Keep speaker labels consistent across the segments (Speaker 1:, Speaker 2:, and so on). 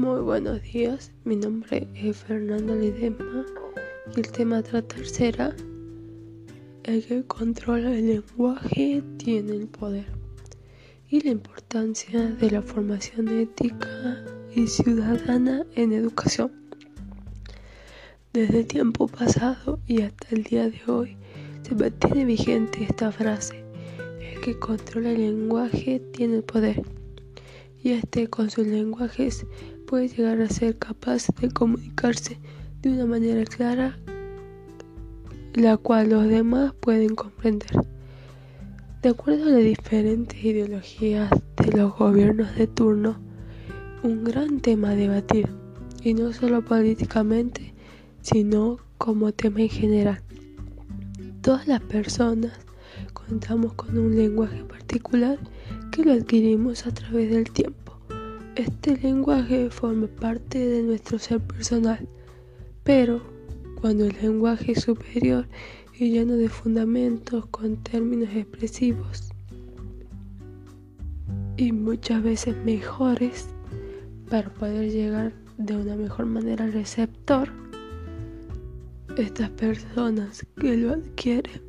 Speaker 1: Buenos días, mi nombre es Fernando Lidema y el tema a tratar será el que controla el lenguaje tiene el poder y la importancia de la formación ética y ciudadana en educación. Desde el tiempo pasado y hasta el día de hoy se mantiene vigente esta frase, el que controla el lenguaje tiene el poder y este con sus lenguajes puede llegar a ser capaz de comunicarse de una manera clara la cual los demás pueden comprender. De acuerdo a las diferentes ideologías de los gobiernos de turno, un gran tema a debatir, y no solo políticamente, sino como tema en general. Todas las personas contamos con un lenguaje particular que lo adquirimos a través del tiempo. Este lenguaje forma parte de nuestro ser personal, pero cuando el lenguaje es superior y lleno de fundamentos con términos expresivos y muchas veces mejores para poder llegar de una mejor manera al receptor, estas personas que lo adquieren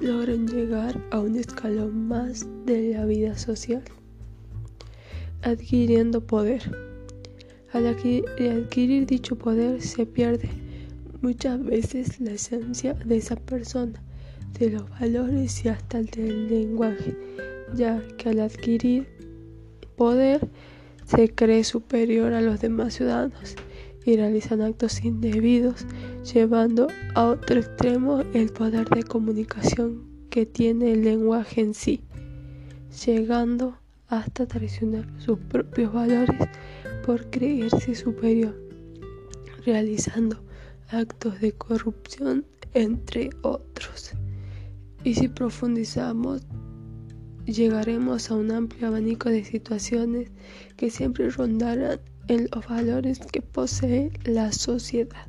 Speaker 1: logran llegar a un escalón más de la vida social, adquiriendo poder. Al adquirir dicho poder se pierde muchas veces la esencia de esa persona, de los valores y hasta el del lenguaje, ya que al adquirir poder se cree superior a los demás ciudadanos y realizan actos indebidos, llevando a otro extremo el poder de comunicación que tiene el lenguaje en sí, llegando hasta traicionar sus propios valores por creerse superior, realizando actos de corrupción, entre otros. Y si profundizamos, llegaremos a un amplio abanico de situaciones que siempre rondarán en los valores que posee la sociedad.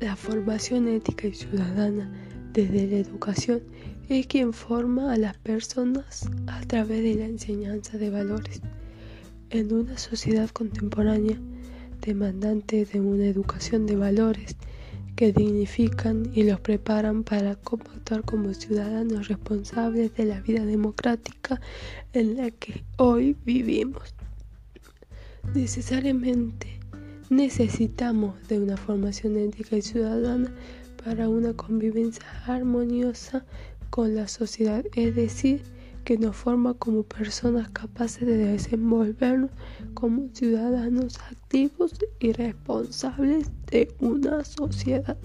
Speaker 1: La formación ética y ciudadana desde la educación es quien forma a las personas a través de la enseñanza de valores. En una sociedad contemporánea demandante de una educación de valores que dignifican y los preparan para actuar como ciudadanos responsables de la vida democrática en la que hoy vivimos. Necesariamente necesitamos de una formación ética y ciudadana para una convivencia armoniosa con la sociedad, es decir, que nos forma como personas capaces de desenvolvernos como ciudadanos activos y responsables de una sociedad.